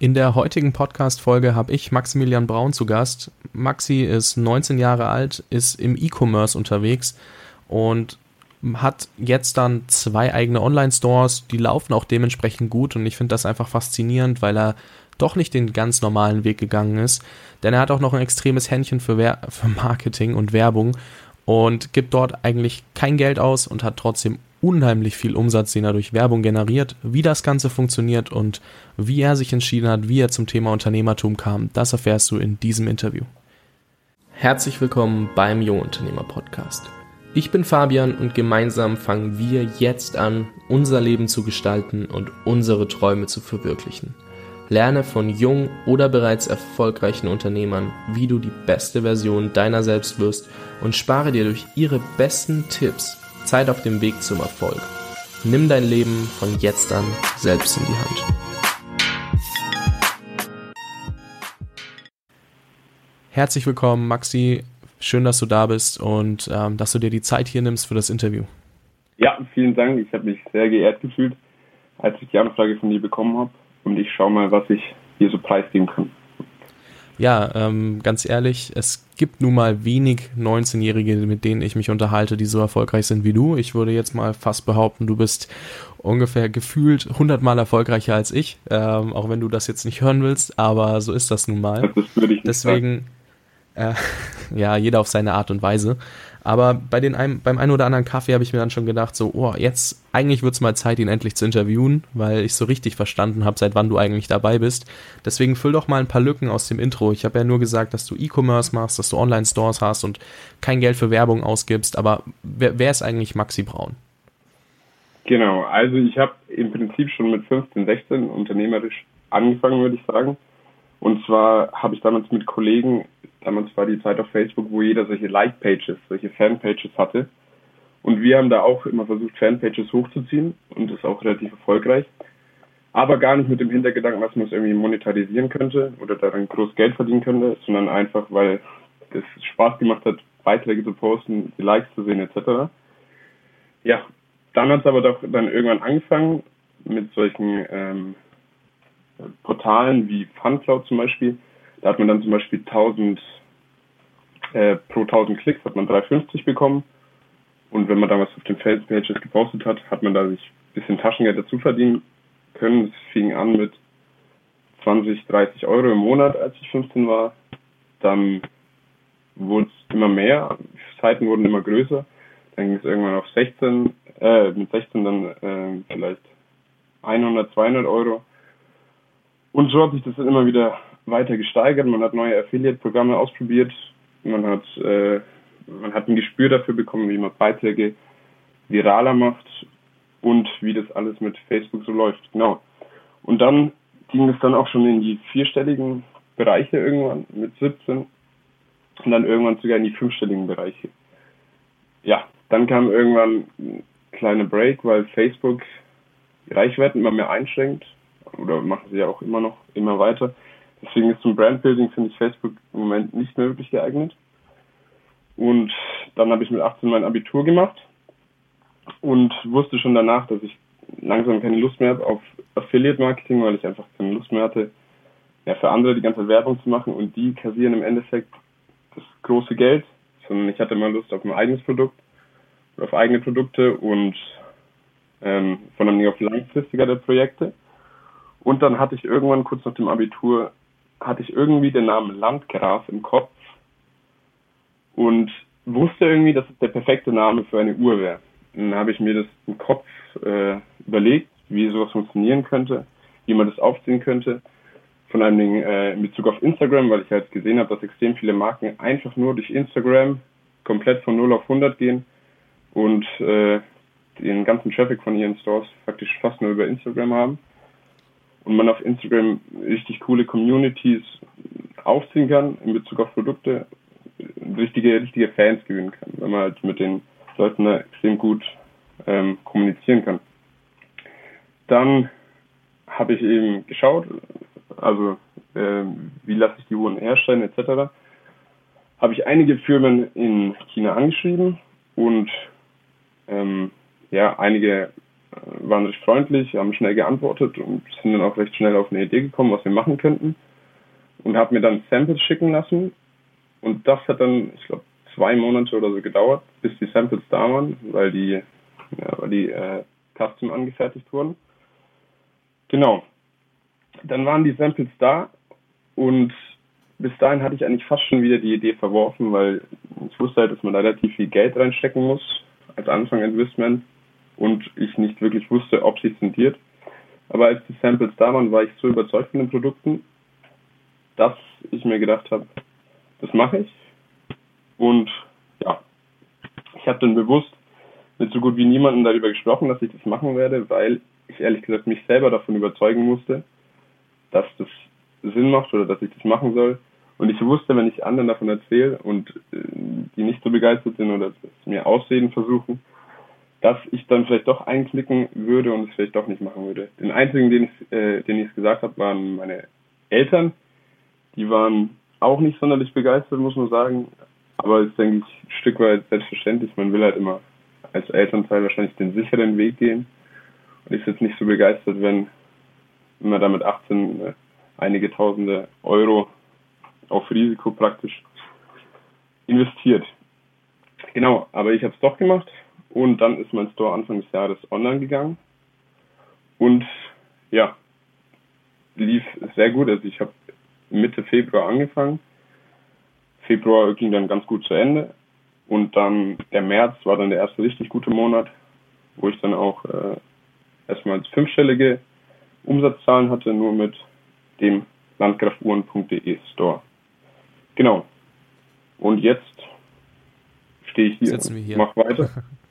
In der heutigen Podcast-Folge habe ich Maximilian Braun zu Gast. Maxi ist 19 Jahre alt, ist im E-Commerce unterwegs und hat jetzt dann zwei eigene Online-Stores, die laufen auch dementsprechend gut und ich finde das einfach faszinierend, weil er doch nicht den ganz normalen Weg gegangen ist, denn er hat auch noch ein extremes Händchen für, Wer für Marketing und Werbung und gibt dort eigentlich kein Geld aus und hat trotzdem unheimlich viel Umsatz, den er durch Werbung generiert. Wie das Ganze funktioniert und wie er sich entschieden hat, wie er zum Thema Unternehmertum kam, das erfährst du in diesem Interview. Herzlich willkommen beim Jungunternehmer Podcast. Ich bin Fabian und gemeinsam fangen wir jetzt an, unser Leben zu gestalten und unsere Träume zu verwirklichen. Lerne von jungen oder bereits erfolgreichen Unternehmern, wie du die beste Version deiner selbst wirst und spare dir durch ihre besten Tipps Zeit auf dem Weg zum Erfolg. Nimm dein Leben von jetzt an selbst in die Hand. Herzlich willkommen, Maxi. Schön, dass du da bist und ähm, dass du dir die Zeit hier nimmst für das Interview. Ja, vielen Dank. Ich habe mich sehr geehrt gefühlt, als ich die Anfrage von dir bekommen habe. Und ich schaue mal, was ich hier so preisgeben kann. Ja, ähm, ganz ehrlich, es gibt nun mal wenig 19-Jährige, mit denen ich mich unterhalte, die so erfolgreich sind wie du. Ich würde jetzt mal fast behaupten, du bist ungefähr gefühlt 100 Mal erfolgreicher als ich, ähm, auch wenn du das jetzt nicht hören willst, aber so ist das nun mal. Das würde ich nicht Deswegen, äh, ja, jeder auf seine Art und Weise. Aber bei den einem, beim einen oder anderen Kaffee habe ich mir dann schon gedacht, so, oh, jetzt eigentlich wird es mal Zeit, ihn endlich zu interviewen, weil ich so richtig verstanden habe, seit wann du eigentlich dabei bist. Deswegen füll doch mal ein paar Lücken aus dem Intro. Ich habe ja nur gesagt, dass du E-Commerce machst, dass du Online-Stores hast und kein Geld für Werbung ausgibst. Aber wer, wer ist eigentlich Maxi Braun? Genau, also ich habe im Prinzip schon mit 15, 16 unternehmerisch angefangen, würde ich sagen. Und zwar habe ich damals mit Kollegen Damals war die Zeit auf Facebook, wo jeder solche Like-Pages, solche Fan-Pages hatte. Und wir haben da auch immer versucht, Fan-Pages hochzuziehen und das ist auch relativ erfolgreich. Aber gar nicht mit dem Hintergedanken, dass man es irgendwie monetarisieren könnte oder daran groß Geld verdienen könnte, sondern einfach, weil es Spaß gemacht hat, Beiträge zu posten, die Likes zu sehen etc. Ja, dann hat es aber doch dann irgendwann angefangen mit solchen ähm, Portalen wie Funcloud zum Beispiel, da hat man dann zum Beispiel 1000 äh, pro 1000 Klicks hat man 3,50 bekommen. Und wenn man da was auf den Facebook-Pages gepostet hat, hat man da sich ein bisschen Taschengeld dazu verdienen können. Es fing an mit 20, 30 Euro im Monat, als ich 15 war. Dann wurde es immer mehr, Seiten wurden immer größer. Dann ging es irgendwann auf 16, äh, mit 16 dann äh, vielleicht 100, 200 Euro. Und so hat sich das dann immer wieder weiter gesteigert. Man hat neue Affiliate-Programme ausprobiert. Man hat, äh, man hat ein Gespür dafür bekommen, wie man Beiträge viraler macht und wie das alles mit Facebook so läuft. Genau. Und dann ging es dann auch schon in die vierstelligen Bereiche irgendwann mit 17 und dann irgendwann sogar in die fünfstelligen Bereiche. Ja, dann kam irgendwann ein kleiner Break, weil Facebook Reichweiten immer mehr einschränkt oder machen sie ja auch immer noch immer weiter. Deswegen ist zum Brandbuilding, finde ich, Facebook im Moment nicht mehr wirklich geeignet. Und dann habe ich mit 18 mein Abitur gemacht und wusste schon danach, dass ich langsam keine Lust mehr habe auf Affiliate Marketing, weil ich einfach keine Lust mehr hatte, ja, für andere die ganze Werbung zu machen und die kassieren im Endeffekt das große Geld, sondern ich hatte mal Lust auf ein eigenes Produkt oder auf eigene Produkte und ähm, von allem auf langfristigere Projekte. Und dann hatte ich irgendwann kurz nach dem Abitur hatte ich irgendwie den Namen Landgraf im Kopf und wusste irgendwie, dass es der perfekte Name für eine Uhr wäre. Dann habe ich mir das im Kopf äh, überlegt, wie sowas funktionieren könnte, wie man das aufziehen könnte. Von allen Dingen äh, in Bezug auf Instagram, weil ich halt gesehen habe, dass extrem viele Marken einfach nur durch Instagram komplett von 0 auf 100 gehen und äh, den ganzen Traffic von ihren Stores faktisch fast nur über Instagram haben und man auf Instagram richtig coole Communities aufziehen kann in Bezug auf Produkte, richtige, richtige Fans gewinnen kann, wenn man halt mit den Leuten da extrem gut ähm, kommunizieren kann. Dann habe ich eben geschaut, also äh, wie lasse ich die Uhren herstellen etc. Habe ich einige Firmen in China angeschrieben und ähm, ja, einige waren recht freundlich, haben schnell geantwortet und sind dann auch recht schnell auf eine Idee gekommen, was wir machen könnten. Und habe mir dann Samples schicken lassen. Und das hat dann, ich glaube, zwei Monate oder so gedauert, bis die Samples da waren, weil die, ja, weil die äh, custom angefertigt wurden. Genau. Dann waren die Samples da und bis dahin hatte ich eigentlich fast schon wieder die Idee verworfen, weil ich wusste halt, dass man da relativ viel Geld reinstecken muss als Anfang-Investment und ich nicht wirklich wusste, ob sich rentiert. Aber als die Samples da waren, war ich so überzeugt von den Produkten, dass ich mir gedacht habe, das mache ich. Und ja, ich habe dann bewusst mit so gut wie niemandem darüber gesprochen, dass ich das machen werde, weil ich ehrlich gesagt mich selber davon überzeugen musste, dass das Sinn macht oder dass ich das machen soll. Und ich wusste, wenn ich anderen davon erzähle und äh, die nicht so begeistert sind oder es mir Ausreden versuchen, dass ich dann vielleicht doch einknicken würde und es vielleicht doch nicht machen würde. Den einzigen, den ich, äh, den ich gesagt habe, waren meine Eltern. Die waren auch nicht sonderlich begeistert, muss man sagen. Aber es ist, denke ich, ein Stück weit selbstverständlich. Man will halt immer als Elternteil wahrscheinlich den sicheren Weg gehen. Und ist jetzt nicht so begeistert, wenn, wenn man da mit 18 äh, einige tausende Euro auf Risiko praktisch investiert. Genau, aber ich habe es doch gemacht und dann ist mein Store Anfang des Jahres online gegangen und ja, lief sehr gut. Also ich habe Mitte Februar angefangen. Februar ging dann ganz gut zu Ende und dann der März war dann der erste richtig gute Monat, wo ich dann auch äh, erstmals fünfstellige Umsatzzahlen hatte, nur mit dem landgrafuhren.de Store. Genau. Und jetzt stehe ich hier, Sitzen wir hier. mach weiter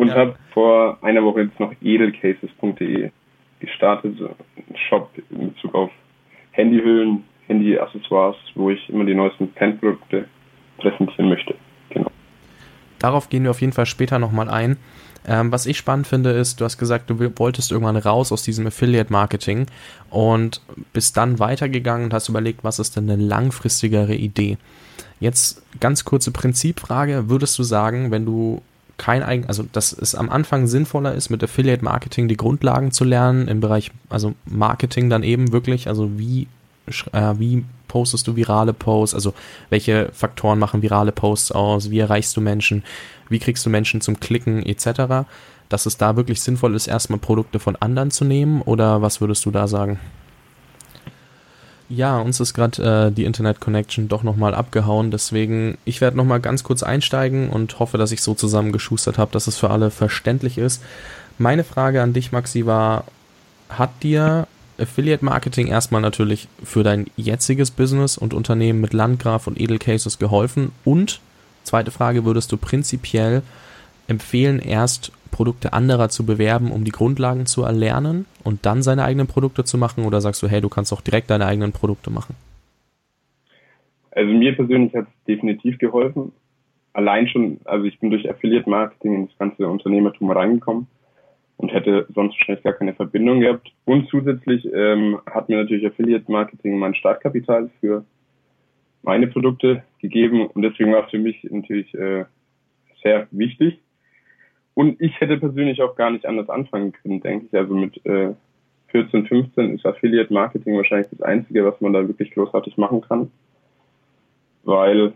und ja. habe vor einer Woche jetzt noch edelcases.de gestartet, so ein Shop in Bezug auf Handyhüllen, Handyaccessoires, wo ich immer die neuesten Fan-Produkte präsentieren möchte. Genau. Darauf gehen wir auf jeden Fall später nochmal ein. Ähm, was ich spannend finde, ist, du hast gesagt, du wolltest irgendwann raus aus diesem Affiliate-Marketing und bist dann weitergegangen und hast überlegt, was ist denn eine langfristigere Idee? Jetzt ganz kurze Prinzipfrage. Würdest du sagen, wenn du kein eigen, also dass es am Anfang sinnvoller ist, mit Affiliate Marketing die Grundlagen zu lernen im Bereich, also Marketing dann eben wirklich, also wie, äh, wie postest du virale Posts, also welche Faktoren machen virale Posts aus, wie erreichst du Menschen, wie kriegst du Menschen zum Klicken etc., dass es da wirklich sinnvoll ist, erstmal Produkte von anderen zu nehmen oder was würdest du da sagen? Ja, uns ist gerade äh, die Internet Connection doch nochmal abgehauen, deswegen ich werde nochmal ganz kurz einsteigen und hoffe, dass ich so zusammengeschustert habe, dass es für alle verständlich ist. Meine Frage an dich, Maxi, war, hat dir Affiliate Marketing erstmal natürlich für dein jetziges Business und Unternehmen mit Landgraf und Edelcases geholfen? Und zweite Frage, würdest du prinzipiell empfehlen, erst Produkte anderer zu bewerben, um die Grundlagen zu erlernen und dann seine eigenen Produkte zu machen? Oder sagst du, hey, du kannst auch direkt deine eigenen Produkte machen? Also mir persönlich hat es definitiv geholfen. Allein schon, also ich bin durch Affiliate Marketing in das ganze Unternehmertum reingekommen und hätte sonst wahrscheinlich gar keine Verbindung gehabt. Und zusätzlich ähm, hat mir natürlich Affiliate Marketing mein Startkapital für meine Produkte gegeben und deswegen war es für mich natürlich äh, sehr wichtig, und ich hätte persönlich auch gar nicht anders anfangen können, denke ich. Also mit äh, 14, 15 ist Affiliate Marketing wahrscheinlich das Einzige, was man da wirklich großartig machen kann. Weil,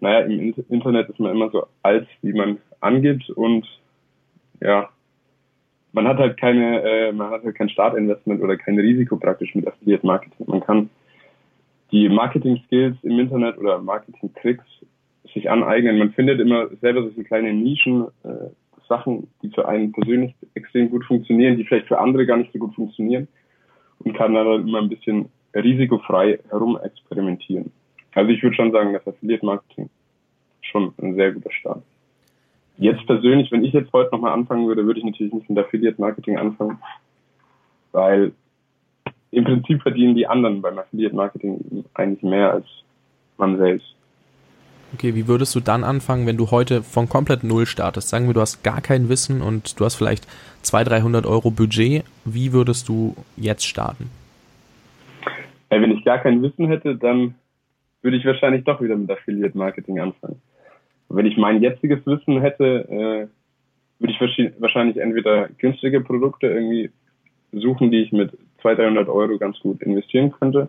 naja, im Internet ist man immer so alt, wie man angibt und ja, man hat halt keine, äh, man hat halt kein Startinvestment oder kein Risiko praktisch mit Affiliate Marketing. Man kann die Marketing Skills im Internet oder Marketing Tricks sich aneignen. Man findet immer selber solche kleine Nischen, äh, Sachen, die für einen persönlich extrem gut funktionieren, die vielleicht für andere gar nicht so gut funktionieren und kann dann immer ein bisschen risikofrei herum experimentieren. Also ich würde schon sagen, dass Affiliate Marketing schon ein sehr guter Start. Jetzt persönlich, wenn ich jetzt heute nochmal anfangen würde, würde ich natürlich nicht mit Affiliate Marketing anfangen, weil im Prinzip verdienen die anderen beim Affiliate Marketing eigentlich mehr als man selbst. Okay, wie würdest du dann anfangen, wenn du heute von komplett Null startest? Sagen wir, du hast gar kein Wissen und du hast vielleicht 200, 300 Euro Budget. Wie würdest du jetzt starten? Ja, wenn ich gar kein Wissen hätte, dann würde ich wahrscheinlich doch wieder mit Affiliate Marketing anfangen. Wenn ich mein jetziges Wissen hätte, äh, würde ich wahrscheinlich entweder günstige Produkte irgendwie suchen, die ich mit 200, 300 Euro ganz gut investieren könnte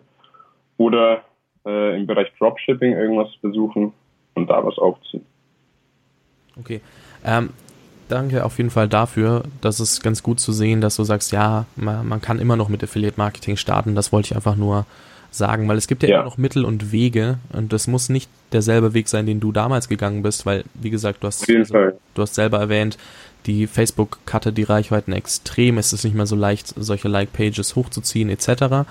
oder äh, im Bereich Dropshipping irgendwas besuchen und da was aufziehen. Okay. Ähm, danke auf jeden Fall dafür. Das ist ganz gut zu sehen, dass du sagst, ja, man, man kann immer noch mit Affiliate Marketing starten. Das wollte ich einfach nur sagen, weil es gibt ja, ja, immer noch Mittel und Wege und das muss nicht derselbe Weg sein, den du damals gegangen bist, weil, wie gesagt, du hast, also, du hast selber erwähnt, die Facebook cutte die Reichweiten extrem, es ist nicht mehr so leicht, solche Like-Pages hochzuziehen etc.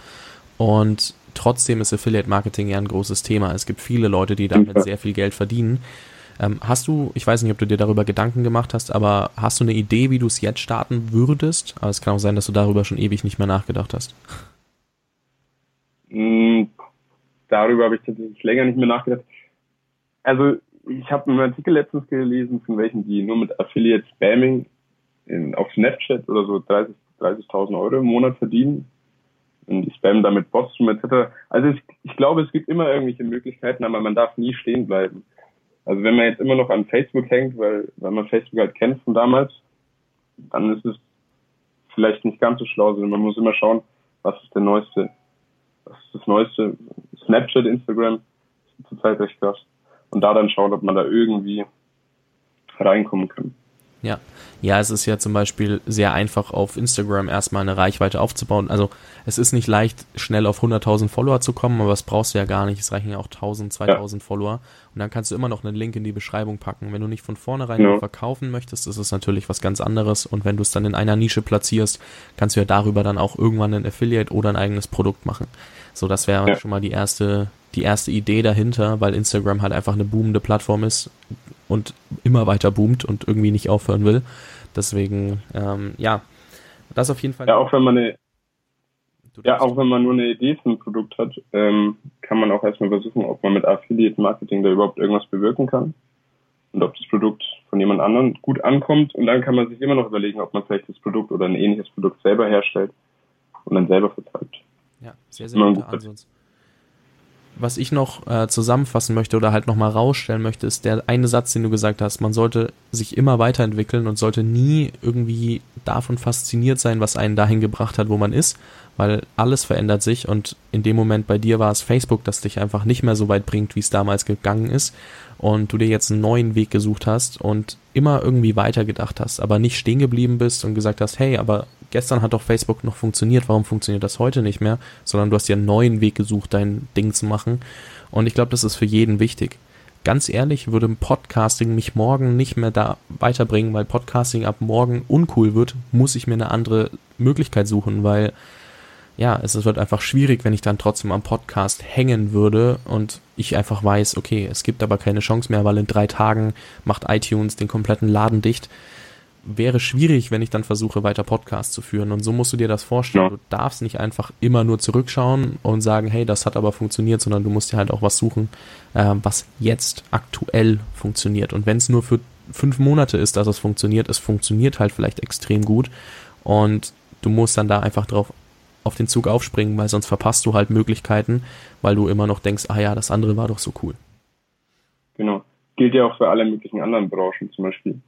Und trotzdem ist Affiliate Marketing ja ein großes Thema. Es gibt viele Leute, die damit sehr viel Geld verdienen. Ähm, hast du, ich weiß nicht, ob du dir darüber Gedanken gemacht hast, aber hast du eine Idee, wie du es jetzt starten würdest? Aber es kann auch sein, dass du darüber schon ewig nicht mehr nachgedacht hast. Mm, darüber habe ich tatsächlich länger nicht mehr nachgedacht. Also ich habe einen Artikel letztens gelesen von welchen, die nur mit Affiliate Spamming in, auf Snapchat oder so 30.000 30 Euro im Monat verdienen. Und die spammen damit rum etc. Also ich, ich glaube, es gibt immer irgendwelche Möglichkeiten, aber man darf nie stehen bleiben. Also wenn man jetzt immer noch an Facebook hängt, weil, weil man Facebook halt kennt von damals, dann ist es vielleicht nicht ganz so schlau, sondern man muss immer schauen, was ist der neueste, was ist das neueste Snapchat, Instagram, zurzeit recht krass. Und da dann schauen, ob man da irgendwie reinkommen kann. Ja. Ja, es ist ja zum Beispiel sehr einfach auf Instagram erstmal eine Reichweite aufzubauen. Also es ist nicht leicht, schnell auf 100.000 Follower zu kommen, aber das brauchst du ja gar nicht. Es reichen ja auch 1.000, 2.000 ja. Follower. Und dann kannst du immer noch einen Link in die Beschreibung packen. Wenn du nicht von vornherein ja. verkaufen möchtest, ist es natürlich was ganz anderes. Und wenn du es dann in einer Nische platzierst, kannst du ja darüber dann auch irgendwann einen Affiliate oder ein eigenes Produkt machen. So, das wäre ja. schon mal die erste, die erste Idee dahinter, weil Instagram halt einfach eine boomende Plattform ist und immer weiter boomt und irgendwie nicht aufhören will. Deswegen, ähm, ja, das auf jeden Fall. Ja, auch wenn man eine, ja, auch wenn man nur eine Idee für ein Produkt hat, ähm, kann man auch erstmal versuchen, ob man mit Affiliate Marketing da überhaupt irgendwas bewirken kann und ob das Produkt von jemand anderem gut ankommt. Und dann kann man sich immer noch überlegen, ob man vielleicht das Produkt oder ein ähnliches Produkt selber herstellt und dann selber vertreibt. Ja, sehr, sehr guter Ansatz was ich noch äh, zusammenfassen möchte oder halt nochmal rausstellen möchte, ist der eine Satz, den du gesagt hast. Man sollte sich immer weiterentwickeln und sollte nie irgendwie davon fasziniert sein, was einen dahin gebracht hat, wo man ist, weil alles verändert sich und in dem Moment bei dir war es Facebook, das dich einfach nicht mehr so weit bringt, wie es damals gegangen ist und du dir jetzt einen neuen Weg gesucht hast und immer irgendwie weitergedacht hast, aber nicht stehen geblieben bist und gesagt hast, hey, aber gestern hat doch Facebook noch funktioniert, warum funktioniert das heute nicht mehr? Sondern du hast dir einen neuen Weg gesucht, dein Ding zu machen. Und ich glaube, das ist für jeden wichtig. Ganz ehrlich, würde Podcasting mich morgen nicht mehr da weiterbringen, weil Podcasting ab morgen uncool wird, muss ich mir eine andere Möglichkeit suchen, weil ja, es wird einfach schwierig, wenn ich dann trotzdem am Podcast hängen würde und ich einfach weiß, okay, es gibt aber keine Chance mehr, weil in drei Tagen macht iTunes den kompletten Laden dicht wäre schwierig, wenn ich dann versuche, weiter Podcast zu führen. Und so musst du dir das vorstellen. Ja. Du darfst nicht einfach immer nur zurückschauen und sagen, hey, das hat aber funktioniert, sondern du musst dir halt auch was suchen, äh, was jetzt aktuell funktioniert. Und wenn es nur für fünf Monate ist, dass es funktioniert, es funktioniert halt vielleicht extrem gut. Und du musst dann da einfach drauf auf den Zug aufspringen, weil sonst verpasst du halt Möglichkeiten, weil du immer noch denkst, ah ja, das andere war doch so cool. Genau. Gilt ja auch für alle möglichen anderen Branchen zum Beispiel.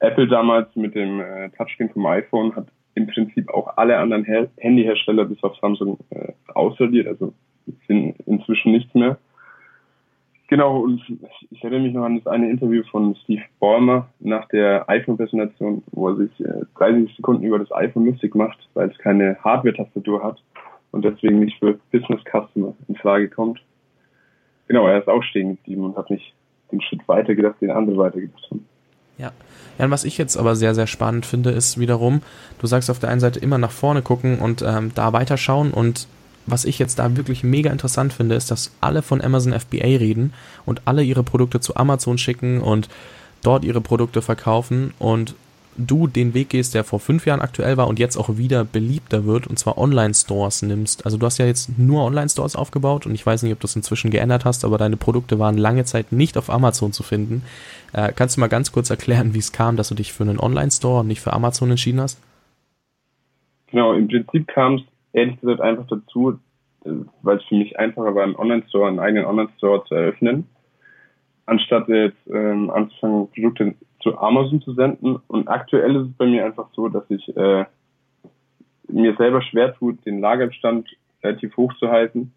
Apple damals mit dem äh, Touchscreen vom iPhone hat im Prinzip auch alle anderen Her Handyhersteller bis auf Samsung äh, ausradiert, also sind inzwischen nichts mehr. Genau, und ich erinnere mich noch an das eine Interview von Steve Ballmer nach der iPhone-Präsentation, wo er sich äh, 30 Sekunden über das iPhone lustig macht, weil es keine Hardware-Tastatur hat und deswegen nicht für Business-Customer in Frage kommt. Genau, er ist auch stehen geblieben und hat nicht den Schritt weitergedacht, den andere weitergedacht haben. Ja. Ja, und was ich jetzt aber sehr, sehr spannend finde, ist wiederum, du sagst auf der einen Seite immer nach vorne gucken und ähm, da weiterschauen und was ich jetzt da wirklich mega interessant finde, ist, dass alle von Amazon FBA reden und alle ihre Produkte zu Amazon schicken und dort ihre Produkte verkaufen und du den Weg gehst, der vor fünf Jahren aktuell war und jetzt auch wieder beliebter wird, und zwar Online-Stores nimmst. Also du hast ja jetzt nur Online-Stores aufgebaut und ich weiß nicht, ob du es inzwischen geändert hast, aber deine Produkte waren lange Zeit nicht auf Amazon zu finden. Äh, kannst du mal ganz kurz erklären, wie es kam, dass du dich für einen Online-Store und nicht für Amazon entschieden hast? Genau, im Prinzip kam es ehrlich gesagt einfach dazu, äh, weil es für mich einfacher war, einen Online-Store, einen eigenen Online-Store zu eröffnen, anstatt jetzt ähm, anzufangen, Produkte zu Amazon zu senden. Und aktuell ist es bei mir einfach so, dass ich äh, mir selber schwer tut, den Lagerbestand relativ hoch zu halten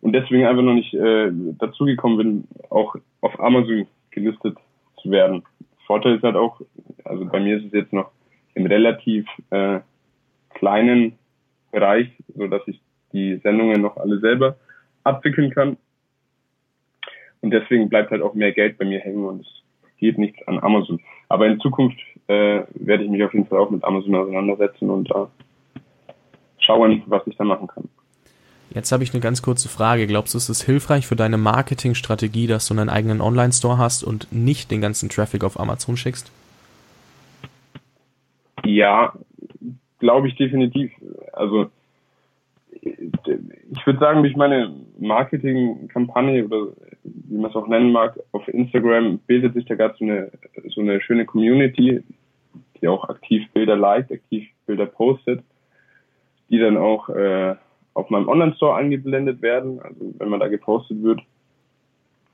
und deswegen einfach noch nicht äh, dazugekommen bin, auch auf Amazon gelistet zu werden. Vorteil ist halt auch, also bei mir ist es jetzt noch im relativ äh, kleinen Bereich, so dass ich die Sendungen noch alle selber abwickeln kann. Und deswegen bleibt halt auch mehr Geld bei mir hängen und es geht nichts an Amazon. Aber in Zukunft äh, werde ich mich auf jeden Fall auch mit Amazon auseinandersetzen und da schauen, was ich da machen kann. Jetzt habe ich eine ganz kurze Frage. Glaubst du, ist es hilfreich für deine Marketingstrategie, dass du einen eigenen Online-Store hast und nicht den ganzen Traffic auf Amazon schickst? Ja, glaube ich definitiv. Also ich würde sagen, durch meine Marketingkampagne oder wie man es auch nennen mag, auf Instagram bildet sich da gerade so eine, so eine schöne Community, die auch aktiv Bilder liked, aktiv Bilder postet, die dann auch äh, auf meinem Online-Store eingeblendet werden, also wenn man da gepostet wird.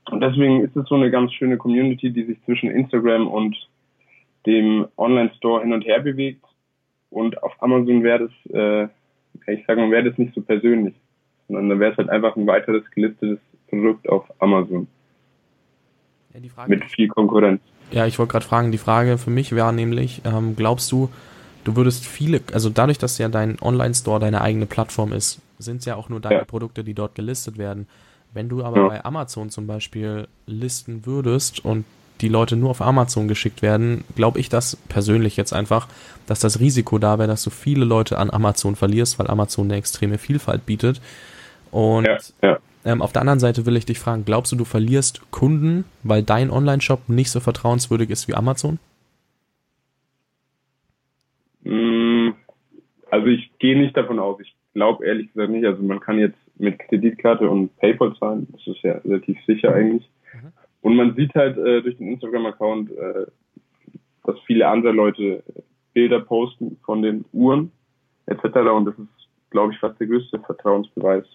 Und deswegen ist es so eine ganz schöne Community, die sich zwischen Instagram und dem Online-Store hin und her bewegt. Und auf Amazon wäre das, äh, ich sage mal, wäre das nicht so persönlich, sondern dann wäre es halt einfach ein weiteres gelistetes Produkt auf Amazon. Ja, Frage, Mit viel Konkurrenz. Ja, ich wollte gerade fragen, die Frage für mich wäre nämlich, ähm, glaubst du, du würdest viele, also dadurch, dass ja dein Online-Store deine eigene Plattform ist, sind es ja auch nur deine ja. Produkte, die dort gelistet werden. Wenn du aber ja. bei Amazon zum Beispiel listen würdest und die Leute nur auf Amazon geschickt werden, glaube ich das persönlich jetzt einfach, dass das Risiko da wäre, dass du viele Leute an Amazon verlierst, weil Amazon eine extreme Vielfalt bietet. Und ja, ja. Ähm, auf der anderen Seite will ich dich fragen, glaubst du, du verlierst Kunden, weil dein Online-Shop nicht so vertrauenswürdig ist wie Amazon? Mm, also ich gehe nicht davon aus. Ich glaube ehrlich gesagt nicht. Also man kann jetzt mit Kreditkarte und PayPal zahlen. Das ist ja relativ sicher eigentlich. Und man sieht halt äh, durch den Instagram-Account, äh, dass viele andere Leute Bilder posten von den Uhren etc. Und das ist, glaube ich, fast der größte Vertrauensbeweis,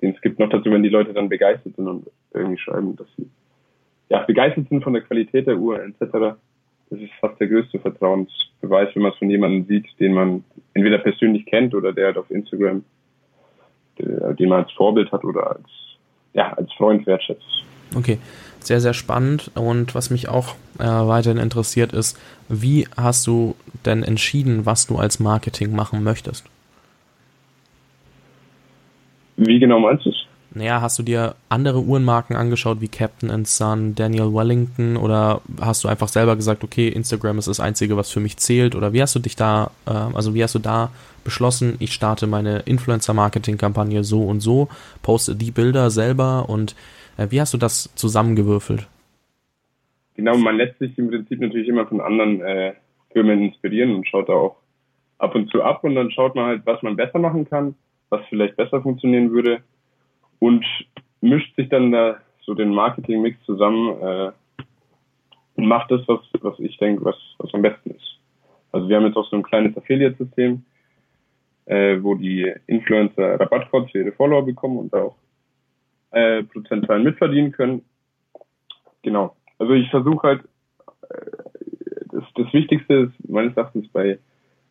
den es gibt. Noch dazu, wenn die Leute dann begeistert sind und irgendwie schreiben, dass sie ja begeistert sind von der Qualität der Uhr etc das ist fast der größte Vertrauensbeweis, wenn man es von jemandem sieht, den man entweder persönlich kennt oder der halt auf Instagram, den man als Vorbild hat oder als, ja, als Freund wertschätzt. Okay, sehr, sehr spannend. Und was mich auch äh, weiterhin interessiert ist, wie hast du denn entschieden, was du als Marketing machen möchtest? Wie genau meinst du es? Naja, hast du dir andere Uhrenmarken angeschaut wie Captain Son, Daniel Wellington oder hast du einfach selber gesagt, okay, Instagram ist das Einzige, was für mich zählt oder wie hast du dich da, äh, also wie hast du da beschlossen, ich starte meine Influencer-Marketing-Kampagne so und so, poste die Bilder selber und äh, wie hast du das zusammengewürfelt? Genau, man lässt sich im Prinzip natürlich immer von anderen äh, Firmen inspirieren und schaut da auch ab und zu ab und dann schaut man halt, was man besser machen kann, was vielleicht besser funktionieren würde und mischt sich dann da so den Marketing-Mix zusammen äh, und macht das, was, was ich denke, was, was am besten ist. Also wir haben jetzt auch so ein kleines Affiliate-System, äh, wo die Influencer Rabattcodes für ihre Follower bekommen und auch äh, Prozentzahlen mitverdienen können. Genau. Also ich versuche halt, äh, das, das Wichtigste ist meines Erachtens bei,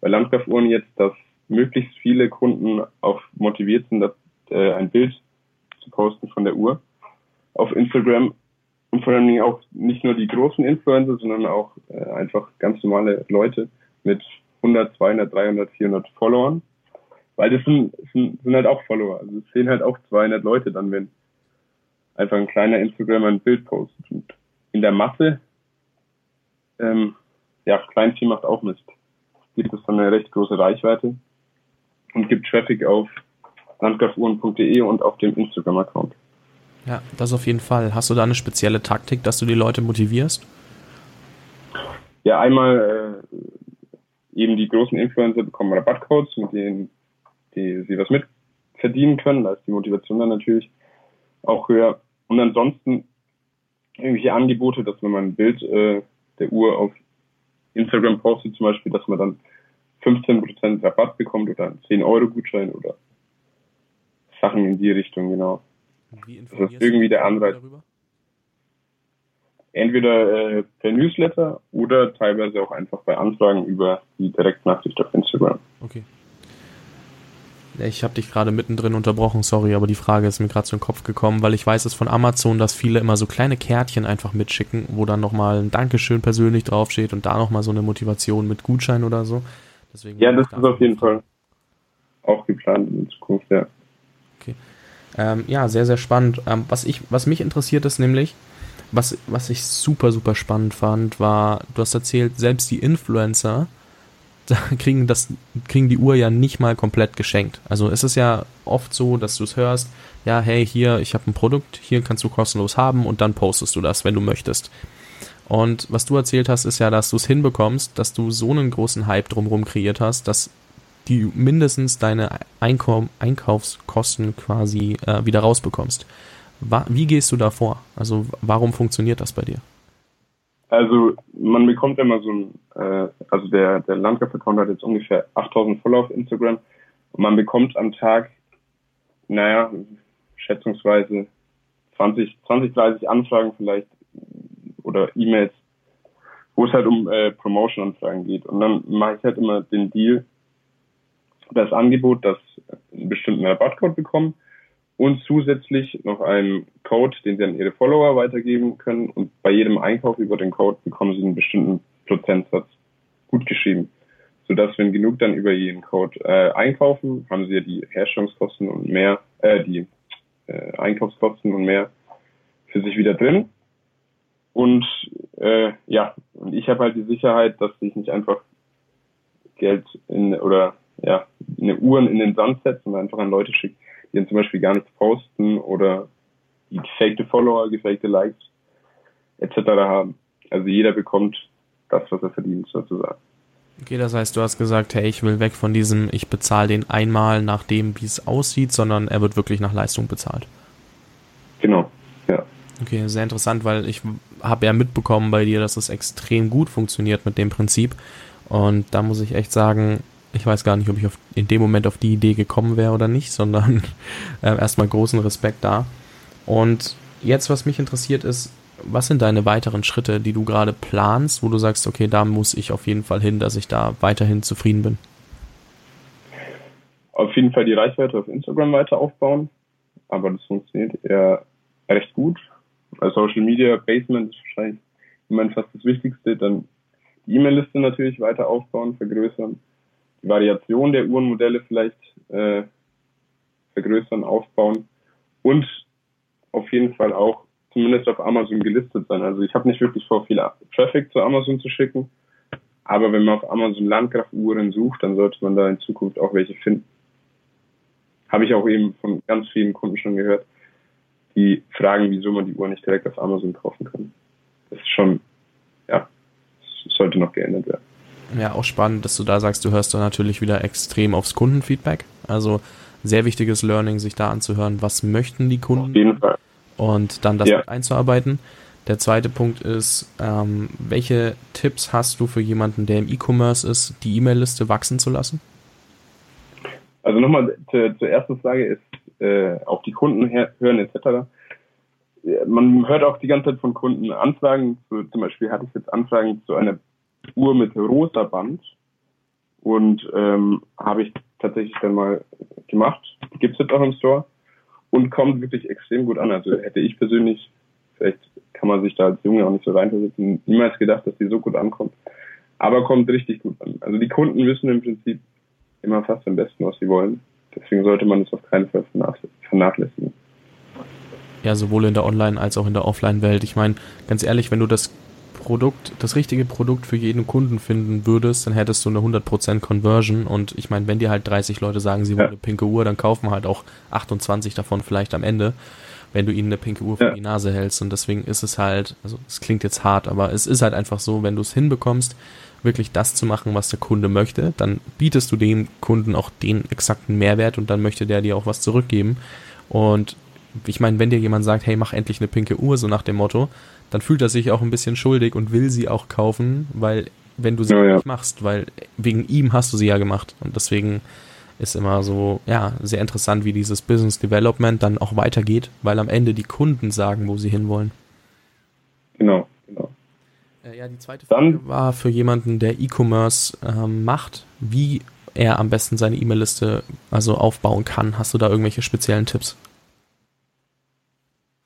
bei Landgraf-Uhren jetzt, dass möglichst viele Kunden auch motiviert sind, dass, äh, ein Bild zu posten von der Uhr auf Instagram und vor allen Dingen auch nicht nur die großen Influencer, sondern auch äh, einfach ganz normale Leute mit 100, 200, 300, 400 Followern. Weil das sind, sind, sind halt auch Follower. Also es sehen halt auch 200 Leute dann, wenn einfach ein kleiner Instagramer ein Bild postet. Und in der Masse, ähm, ja, Kleinvieh macht auch Mist. Gibt es dann eine recht große Reichweite und gibt Traffic auf landgrafuhren.de und auf dem Instagram-Account. Ja, das auf jeden Fall. Hast du da eine spezielle Taktik, dass du die Leute motivierst? Ja, einmal äh, eben die großen Influencer bekommen Rabattcodes, mit denen die, sie was mitverdienen können. Da ist die Motivation dann natürlich auch höher. Und ansonsten irgendwelche Angebote, dass wenn man ein Bild äh, der Uhr auf Instagram postet zum Beispiel, dass man dann 15% Rabatt bekommt oder einen 10-Euro-Gutschein oder Sachen in die Richtung, genau. Wie das ist irgendwie der Anreiz. entweder äh, per Newsletter oder teilweise auch einfach bei Anfragen über die Direktnachricht auf Instagram. Okay. Ich habe dich gerade mittendrin unterbrochen, sorry, aber die Frage ist mir gerade so in den Kopf gekommen, weil ich weiß es von Amazon, dass viele immer so kleine Kärtchen einfach mitschicken, wo dann nochmal ein Dankeschön persönlich draufsteht und da nochmal so eine Motivation mit Gutschein oder so. Deswegen ja, das ist auf jeden Fall auch geplant in Zukunft, ja. Okay. Ähm, ja, sehr, sehr spannend. Ähm, was, ich, was mich interessiert ist nämlich, was, was ich super, super spannend fand, war, du hast erzählt, selbst die Influencer kriegen, das, kriegen die Uhr ja nicht mal komplett geschenkt. Also es ist ja oft so, dass du es hörst, ja, hey, hier, ich habe ein Produkt, hier kannst du kostenlos haben und dann postest du das, wenn du möchtest. Und was du erzählt hast, ist ja, dass du es hinbekommst, dass du so einen großen Hype drumherum kreiert hast, dass die mindestens deine Einkau Einkaufskosten quasi äh, wieder rausbekommst. Wie gehst du da vor? Also warum funktioniert das bei dir? Also man bekommt immer so ein, äh, also der, der Landgraf-Account hat jetzt ungefähr 8000 Follower auf Instagram und man bekommt am Tag, naja, schätzungsweise 20, 20, 30 Anfragen vielleicht oder E-Mails, wo es halt um äh, Promotion-Anfragen geht. Und dann mache ich halt immer den Deal, das Angebot, dass einen bestimmten Rabattcode bekommen und zusätzlich noch einen Code, den sie an ihre Follower weitergeben können. Und bei jedem Einkauf über den Code bekommen sie einen bestimmten Prozentsatz gut geschrieben. Sodass, wenn genug dann über ihren Code äh, einkaufen, haben sie ja die Herstellungskosten und mehr, äh, die äh, Einkaufskosten und mehr für sich wieder drin. Und äh, ja, und ich habe halt die Sicherheit, dass ich nicht einfach Geld in oder ja, eine Uhren in den Sand setze und einfach an Leute schicke, die dann zum Beispiel gar nichts posten oder die gefakte Follower, gefakte Likes etc. haben. Also jeder bekommt das, was er verdient, sozusagen. Okay, das heißt, du hast gesagt, hey, ich will weg von diesem, ich bezahle den einmal nach dem, wie es aussieht, sondern er wird wirklich nach Leistung bezahlt. Genau, ja. Okay, sehr interessant, weil ich habe ja mitbekommen bei dir, dass es extrem gut funktioniert mit dem Prinzip. Und da muss ich echt sagen, ich weiß gar nicht, ob ich auf, in dem Moment auf die Idee gekommen wäre oder nicht, sondern äh, erstmal großen Respekt da. Und jetzt, was mich interessiert ist, was sind deine weiteren Schritte, die du gerade planst, wo du sagst, okay, da muss ich auf jeden Fall hin, dass ich da weiterhin zufrieden bin? Auf jeden Fall die Reichweite auf Instagram weiter aufbauen, aber das funktioniert eher recht gut. Also Social Media Basement ist wahrscheinlich immerhin fast das Wichtigste. Dann die E-Mail-Liste natürlich weiter aufbauen, vergrößern die Variation der Uhrenmodelle vielleicht äh, vergrößern, aufbauen und auf jeden Fall auch zumindest auf Amazon gelistet sein. Also ich habe nicht wirklich vor, viel Traffic zu Amazon zu schicken, aber wenn man auf Amazon Landgraf-Uhren sucht, dann sollte man da in Zukunft auch welche finden. Habe ich auch eben von ganz vielen Kunden schon gehört, die fragen, wieso man die Uhr nicht direkt auf Amazon kaufen kann. Das ist schon, ja, sollte noch geändert werden. Ja, auch spannend, dass du da sagst, du hörst da natürlich wieder extrem aufs Kundenfeedback. Also sehr wichtiges Learning, sich da anzuhören, was möchten die Kunden. Auf jeden Fall. Und dann das ja. einzuarbeiten. Der zweite Punkt ist, ähm, welche Tipps hast du für jemanden, der im E-Commerce ist, die E-Mail-Liste wachsen zu lassen? Also nochmal zur, zur ersten Frage ist, äh, auf die Kunden hören etc. Man hört auch die ganze Zeit von Kunden Anfragen, zu, zum Beispiel hatte ich jetzt Anfragen zu einer Uhr mit rosa Band und ähm, habe ich tatsächlich dann mal gemacht. Gibt es jetzt auch im Store und kommt wirklich extrem gut an. Also hätte ich persönlich, vielleicht kann man sich da als Junge auch nicht so reinversetzen, niemals gedacht, dass die so gut ankommt. Aber kommt richtig gut an. Also die Kunden wissen im Prinzip immer fast am besten, was sie wollen. Deswegen sollte man es auf keinen Fall vernachlässigen. Ja, sowohl in der Online- als auch in der Offline-Welt. Ich meine, ganz ehrlich, wenn du das Produkt, das richtige Produkt für jeden Kunden finden würdest, dann hättest du eine 100% Conversion. Und ich meine, wenn dir halt 30 Leute sagen, sie wollen eine pinke Uhr, dann kaufen halt auch 28 davon vielleicht am Ende, wenn du ihnen eine pinke Uhr vor ja. die Nase hältst. Und deswegen ist es halt, also es klingt jetzt hart, aber es ist halt einfach so, wenn du es hinbekommst, wirklich das zu machen, was der Kunde möchte, dann bietest du dem Kunden auch den exakten Mehrwert und dann möchte der dir auch was zurückgeben. Und ich meine, wenn dir jemand sagt, hey, mach endlich eine pinke Uhr, so nach dem Motto, dann fühlt er sich auch ein bisschen schuldig und will sie auch kaufen, weil wenn du sie ja, nicht machst, weil wegen ihm hast du sie ja gemacht. Und deswegen ist immer so, ja, sehr interessant, wie dieses Business Development dann auch weitergeht, weil am Ende die Kunden sagen, wo sie hinwollen. Genau, Äh, ja, die zweite Frage Dann, war für jemanden, der E-Commerce ähm, macht, wie er am besten seine E-Mail-Liste also aufbauen kann. Hast du da irgendwelche speziellen Tipps?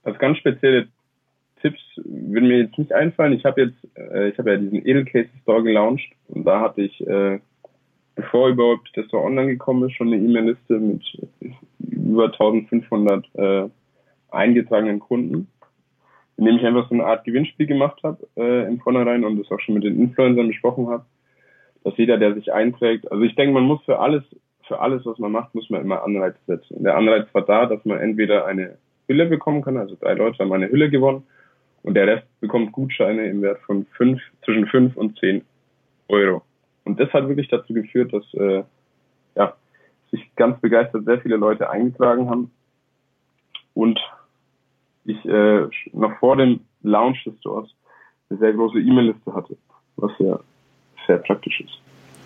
Also ganz spezielle Tipps würden mir jetzt nicht einfallen. Ich habe jetzt, äh, ich habe ja diesen Edelcase Store gelauncht und da hatte ich, äh, bevor überhaupt der Store online gekommen ist, schon eine E-Mail-Liste mit über 1500 äh, eingetragenen Kunden, indem ich einfach so eine Art Gewinnspiel gemacht habe äh, im Vornherein und das auch schon mit den Influencern besprochen habe, dass jeder, der sich einträgt, also ich denke, man muss für alles, für alles, was man macht, muss man immer Anreiz setzen. Der Anreiz war da, dass man entweder eine Hülle bekommen kann, also drei Leute haben eine Hülle gewonnen und der Rest bekommt Gutscheine im Wert von fünf, zwischen fünf und zehn Euro. Und das hat wirklich dazu geführt, dass äh, ja, sich ganz begeistert sehr viele Leute eingetragen haben und ich äh, noch vor dem Launch des Stores eine sehr große E-Mail-Liste hatte, was ja sehr praktisch ist.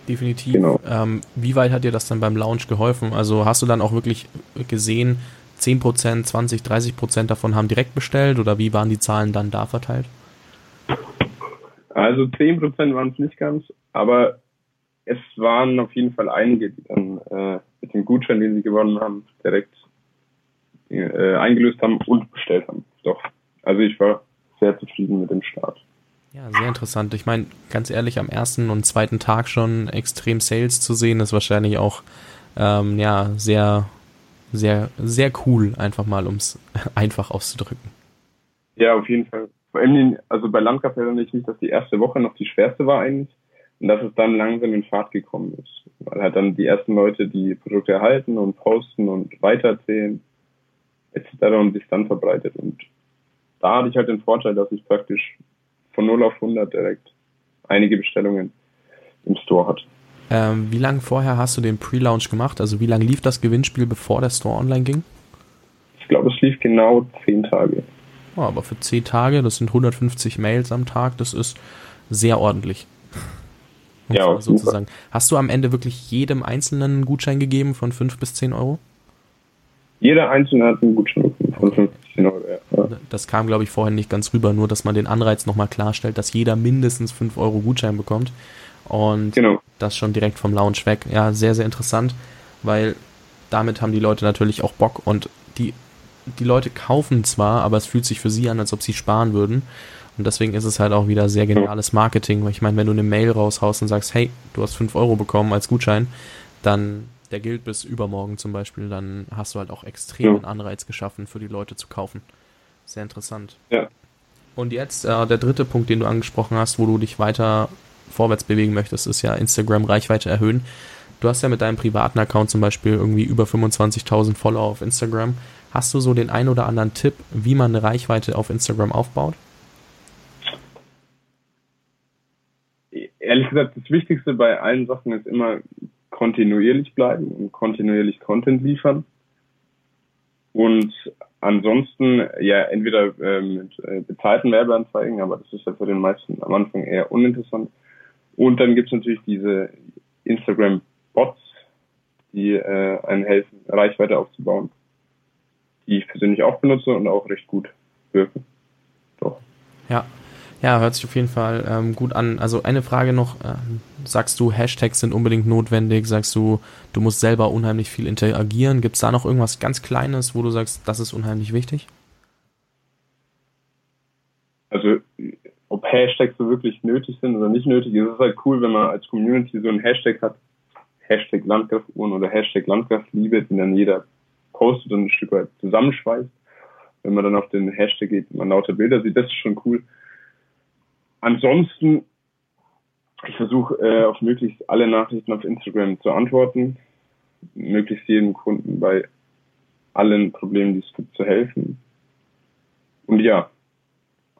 Definitiv. Genau. Ähm, wie weit hat dir das dann beim Launch geholfen? Also hast du dann auch wirklich gesehen, 10%, 20, 30% davon haben direkt bestellt oder wie waren die Zahlen dann da verteilt? Also 10% waren es nicht ganz, aber es waren auf jeden Fall einige, die dann äh, mit dem Gutschein, den sie gewonnen haben, direkt äh, eingelöst haben und bestellt haben. Doch. Also ich war sehr zufrieden mit dem Start. Ja, sehr interessant. Ich meine, ganz ehrlich, am ersten und zweiten Tag schon extrem Sales zu sehen, ist wahrscheinlich auch ähm, ja sehr, sehr, sehr cool, einfach mal, um es einfach auszudrücken. Ja, auf jeden Fall. Vor allem, also bei Landgraf erinnere ich mich, dass die erste Woche noch die schwerste war eigentlich und dass es dann langsam in Fahrt gekommen ist. Weil halt dann die ersten Leute die Produkte erhalten und posten und weitererzählen etc. und sich dann verbreitet. Und da hatte ich halt den Vorteil, dass ich praktisch von 0 auf 100 direkt einige Bestellungen im Store hatte. Ähm, wie lange vorher hast du den Pre-Launch gemacht? Also wie lange lief das Gewinnspiel, bevor der Store online ging? Ich glaube, es lief genau 10 Tage. Oh, aber für 10 Tage, das sind 150 Mails am Tag, das ist sehr ordentlich. ja, sozusagen. Hast du am Ende wirklich jedem Einzelnen einen Gutschein gegeben von 5 bis 10 Euro? Jeder Einzelne hat einen Gutschein von 15 Euro. Ja. Das kam, glaube ich, vorhin nicht ganz rüber, nur dass man den Anreiz nochmal klarstellt, dass jeder mindestens 5 Euro Gutschein bekommt. Und genau. das schon direkt vom Lounge weg. Ja, sehr, sehr interessant, weil damit haben die Leute natürlich auch Bock und die, die Leute kaufen zwar, aber es fühlt sich für sie an, als ob sie sparen würden. Und deswegen ist es halt auch wieder sehr geniales Marketing, weil ich meine, wenn du eine Mail raushaust und sagst, hey, du hast 5 Euro bekommen als Gutschein, dann der gilt bis übermorgen zum Beispiel, dann hast du halt auch extremen. Anreiz geschaffen, für die Leute zu kaufen. Sehr interessant. Ja. Und jetzt äh, der dritte Punkt, den du angesprochen hast, wo du dich weiter vorwärts bewegen möchtest, ist ja Instagram Reichweite erhöhen. Du hast ja mit deinem privaten Account zum Beispiel irgendwie über 25.000 Follower auf Instagram. Hast du so den ein oder anderen Tipp, wie man eine Reichweite auf Instagram aufbaut? Ehrlich gesagt, das Wichtigste bei allen Sachen ist immer kontinuierlich bleiben und kontinuierlich Content liefern. Und ansonsten ja entweder äh, mit äh, bezahlten Werbeanzeigen, aber das ist ja für den meisten am Anfang eher uninteressant. Und dann gibt es natürlich diese Instagram-Bots, die äh, einen helfen, Reichweite aufzubauen, die ich persönlich auch benutze und auch recht gut wirken. Doch. Ja, ja, hört sich auf jeden Fall ähm, gut an. Also eine Frage noch, ähm, sagst du, Hashtags sind unbedingt notwendig? Sagst du, du musst selber unheimlich viel interagieren? Gibt es da noch irgendwas ganz Kleines, wo du sagst, das ist unheimlich wichtig? Also Hashtags so wirklich nötig sind oder nicht nötig, ist es halt cool, wenn man als Community so einen Hashtag hat, Hashtag Landgraf-Uhren oder Hashtag Landgraf-Liebe, den dann jeder postet und ein Stück weit zusammenschweißt. Wenn man dann auf den Hashtag geht man lauter Bilder sieht, das ist schon cool. Ansonsten, ich versuche äh, auf möglichst alle Nachrichten auf Instagram zu antworten, möglichst jedem Kunden bei allen Problemen, die es gibt, zu helfen. Und ja,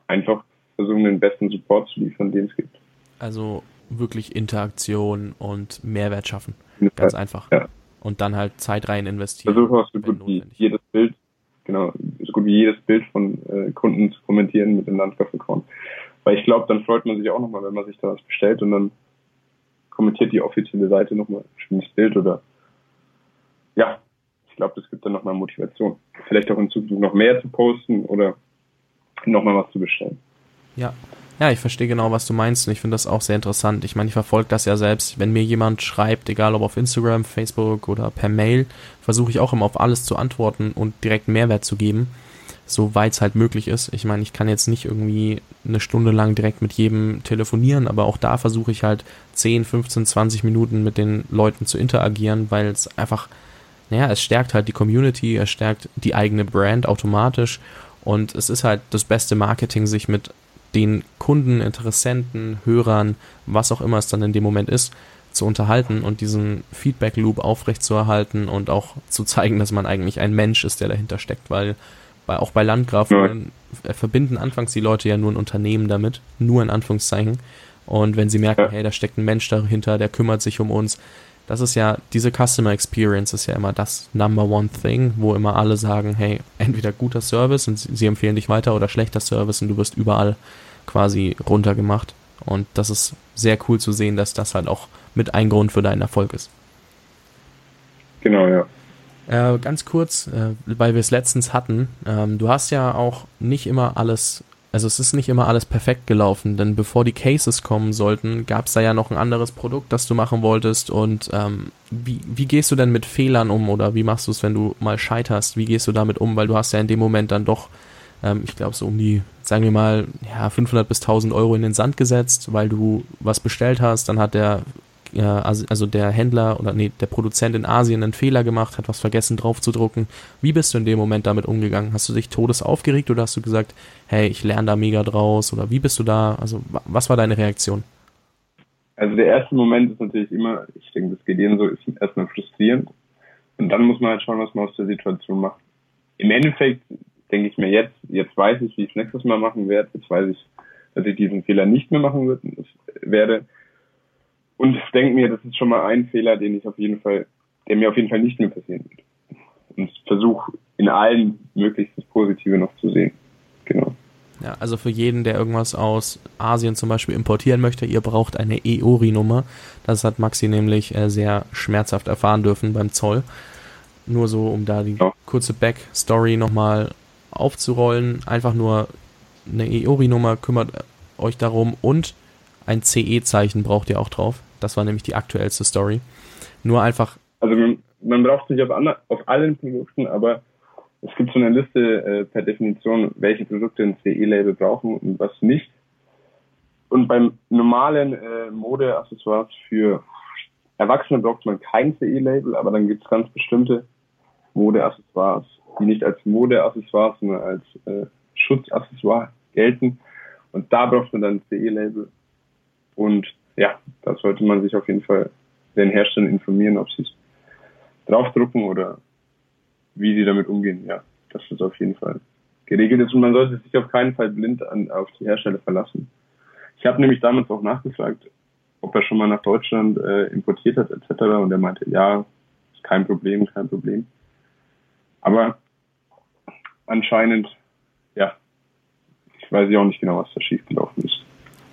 einfach versuchen, den besten Support zu liefern, den es gibt. Also wirklich Interaktion und Mehrwert schaffen. Ganz einfach. Ja. Und dann halt Zeit rein investieren. Versuche auch so gut wie jedes Bild, genau, so gut wie jedes Bild von äh, Kunden zu kommentieren mit dem Landgraf-Account. Weil ich glaube, dann freut man sich auch nochmal, wenn man sich da was bestellt und dann kommentiert die offizielle Seite nochmal ein schönes Bild oder ja, ich glaube, das gibt dann nochmal Motivation. Vielleicht auch in Zukunft noch mehr zu posten oder nochmal was zu bestellen. Ja, Ja, ich verstehe genau, was du meinst und ich finde das auch sehr interessant. Ich meine, ich verfolge das ja selbst. Wenn mir jemand schreibt, egal ob auf Instagram, Facebook oder per Mail, versuche ich auch immer auf alles zu antworten und direkt Mehrwert zu geben, soweit es halt möglich ist. Ich meine, ich kann jetzt nicht irgendwie eine Stunde lang direkt mit jedem telefonieren, aber auch da versuche ich halt 10, 15, 20 Minuten mit den Leuten zu interagieren, weil es einfach, naja, es stärkt halt die Community, es stärkt die eigene Brand automatisch und es ist halt das beste Marketing, sich mit den Kunden, Interessenten, Hörern, was auch immer es dann in dem Moment ist, zu unterhalten und diesen Feedback-Loop aufrechtzuerhalten und auch zu zeigen, dass man eigentlich ein Mensch ist, der dahinter steckt, weil bei, auch bei Landgraf ja. Äh, verbinden anfangs die Leute ja nur ein Unternehmen damit, nur in Anführungszeichen. Und wenn sie merken, ja. hey, da steckt ein Mensch dahinter, der kümmert sich um uns, das ist ja, diese Customer Experience ist ja immer das Number One Thing, wo immer alle sagen, hey, entweder guter Service und sie empfehlen dich weiter oder schlechter Service und du wirst überall quasi runtergemacht. Und das ist sehr cool zu sehen, dass das halt auch mit ein Grund für deinen Erfolg ist. Genau, ja. Äh, ganz kurz, äh, weil wir es letztens hatten, ähm, du hast ja auch nicht immer alles also es ist nicht immer alles perfekt gelaufen, denn bevor die Cases kommen sollten, gab es da ja noch ein anderes Produkt, das du machen wolltest. Und ähm, wie, wie gehst du denn mit Fehlern um oder wie machst du es, wenn du mal scheiterst? Wie gehst du damit um? Weil du hast ja in dem Moment dann doch, ähm, ich glaube so um die, sagen wir mal, ja 500 bis 1000 Euro in den Sand gesetzt, weil du was bestellt hast. Dann hat der also der Händler oder nee, der Produzent in Asien einen Fehler gemacht, hat was vergessen draufzudrucken. Wie bist du in dem Moment damit umgegangen? Hast du dich todes aufgeregt oder hast du gesagt, hey, ich lerne da mega draus oder wie bist du da? Also was war deine Reaktion? Also der erste Moment ist natürlich immer, ich denke, das geht jedem so, ist erstmal frustrierend. Und dann muss man halt schauen, was man aus der Situation macht. Im Endeffekt denke ich mir jetzt, jetzt weiß ich, wie ich es nächstes Mal machen werde. Jetzt weiß ich, dass ich diesen Fehler nicht mehr machen werde. Und ich denke mir, das ist schon mal ein Fehler, den ich auf jeden Fall, der mir auf jeden Fall nicht mehr passieren wird. Und versuche in allen möglichst das Positive noch zu sehen. Genau. Ja, also für jeden, der irgendwas aus Asien zum Beispiel importieren möchte, ihr braucht eine EORI-Nummer. Das hat Maxi nämlich äh, sehr schmerzhaft erfahren dürfen beim Zoll. Nur so, um da die ja. kurze Backstory nochmal aufzurollen. Einfach nur eine EORI-Nummer kümmert euch darum und ein CE-Zeichen braucht ihr auch drauf. Das war nämlich die aktuellste Story. Nur einfach. Also man, man braucht nicht auf, auf allen Produkten, aber es gibt so eine Liste äh, per Definition, welche Produkte ein CE-Label brauchen und was nicht. Und beim normalen äh, Modeaccessoires für Erwachsene braucht man kein CE-Label, aber dann gibt es ganz bestimmte Modeaccessoires, die nicht als Modeaccessoires, sondern als äh, Schutzaccessoire gelten. Und da braucht man dann ein CE-Label. Und ja, da sollte man sich auf jeden Fall den Herstellern informieren, ob sie es draufdrucken oder wie sie damit umgehen. Ja, das ist auf jeden Fall geregelt ist und man sollte sich auf keinen Fall blind an, auf die Hersteller verlassen. Ich habe nämlich damals auch nachgefragt, ob er schon mal nach Deutschland äh, importiert hat etc. Und er meinte, ja, ist kein Problem, kein Problem. Aber anscheinend, ja, ich weiß ja auch nicht genau, was da schiefgelaufen ist.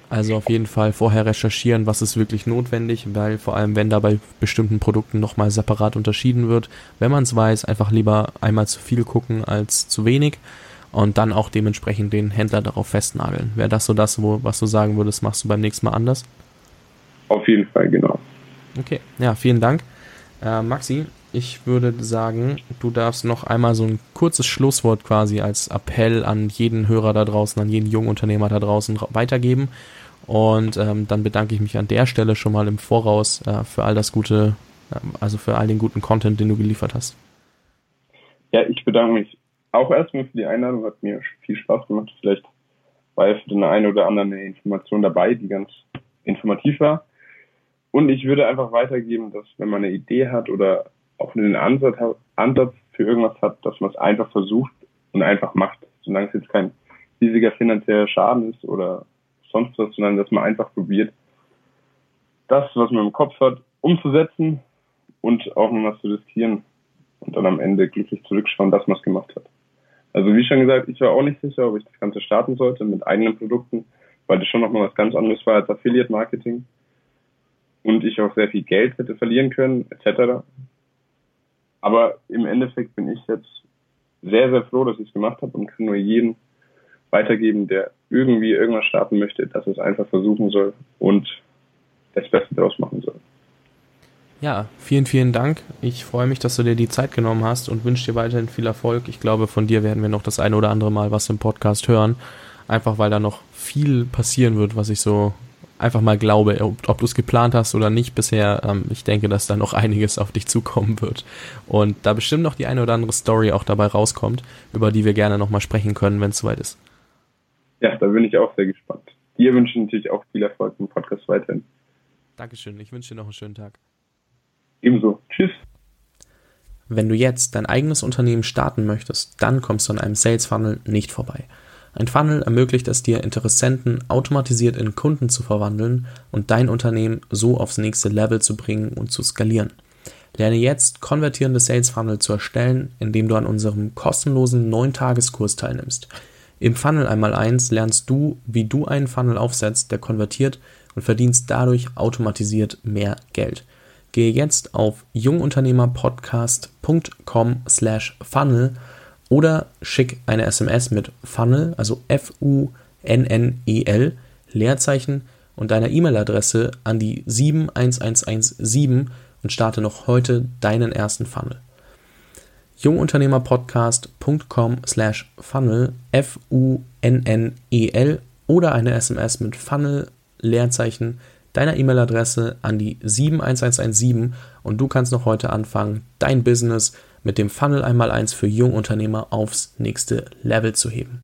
Also auf jeden Fall vorher recherchieren, was ist wirklich notwendig, weil vor allem, wenn da bei bestimmten Produkten nochmal separat unterschieden wird, wenn man es weiß, einfach lieber einmal zu viel gucken als zu wenig und dann auch dementsprechend den Händler darauf festnageln. Wäre das so das, wo, was du sagen würdest, machst du beim nächsten Mal anders? Auf jeden Fall, genau. Okay, ja, vielen Dank. Äh, Maxi, ich würde sagen, du darfst noch einmal so ein kurzes Schlusswort quasi als Appell an jeden Hörer da draußen, an jeden jungen Unternehmer da draußen weitergeben. Und ähm, dann bedanke ich mich an der Stelle schon mal im Voraus äh, für all das gute, äh, also für all den guten Content, den du geliefert hast. Ja, ich bedanke mich auch erstmal für die Einladung, hat mir viel Spaß gemacht. Vielleicht war ja für den einen oder anderen eine Information dabei, die ganz informativ war. Und ich würde einfach weitergeben, dass wenn man eine Idee hat oder auch einen Ansatz, Ansatz für irgendwas hat, dass man es einfach versucht und einfach macht, solange es jetzt kein riesiger finanzieller Schaden ist oder sonst was, sondern dass man einfach probiert, das, was man im Kopf hat, umzusetzen und auch noch was zu riskieren und dann am Ende glücklich zurückschauen, dass man es gemacht hat. Also wie schon gesagt, ich war auch nicht sicher, ob ich das Ganze starten sollte mit eigenen Produkten, weil das schon nochmal was ganz anderes war als Affiliate Marketing und ich auch sehr viel Geld hätte verlieren können, etc. Aber im Endeffekt bin ich jetzt sehr, sehr froh, dass ich es gemacht habe und kann nur jedem weitergeben, der irgendwie irgendwas starten möchte, dass es einfach versuchen soll und das Beste daraus machen soll. Ja, vielen, vielen Dank. Ich freue mich, dass du dir die Zeit genommen hast und wünsche dir weiterhin viel Erfolg. Ich glaube, von dir werden wir noch das eine oder andere Mal was im Podcast hören. Einfach weil da noch viel passieren wird, was ich so einfach mal glaube, ob, ob du es geplant hast oder nicht bisher. Ähm, ich denke, dass da noch einiges auf dich zukommen wird. Und da bestimmt noch die eine oder andere Story auch dabei rauskommt, über die wir gerne nochmal sprechen können, wenn es soweit ist. Ja, da bin ich auch sehr gespannt. Dir wünsche ich natürlich auch viel Erfolg im Podcast weiterhin. Dankeschön. Ich wünsche dir noch einen schönen Tag. Ebenso. Tschüss. Wenn du jetzt dein eigenes Unternehmen starten möchtest, dann kommst du an einem Sales Funnel nicht vorbei. Ein Funnel ermöglicht es dir, Interessenten automatisiert in Kunden zu verwandeln und dein Unternehmen so aufs nächste Level zu bringen und zu skalieren. Lerne jetzt konvertierende Sales Funnel zu erstellen, indem du an unserem kostenlosen 9-Tageskurs teilnimmst. Im Funnel einmal eins lernst du, wie du einen Funnel aufsetzt, der konvertiert und verdienst dadurch automatisiert mehr Geld. Gehe jetzt auf jungunternehmerpodcast.com slash funnel oder schick eine SMS mit Funnel, also F-U-N-N-E-L, Leerzeichen und deiner E-Mail-Adresse an die 71117 und starte noch heute deinen ersten Funnel. jungunternehmerpodcast.com slash funnel F-U-N-N-E-L oder eine SMS mit Funnel, Leerzeichen, deiner E-Mail-Adresse an die 71117 und du kannst noch heute anfangen, dein Business mit dem Funnel einmal eins für Jungunternehmer aufs nächste Level zu heben.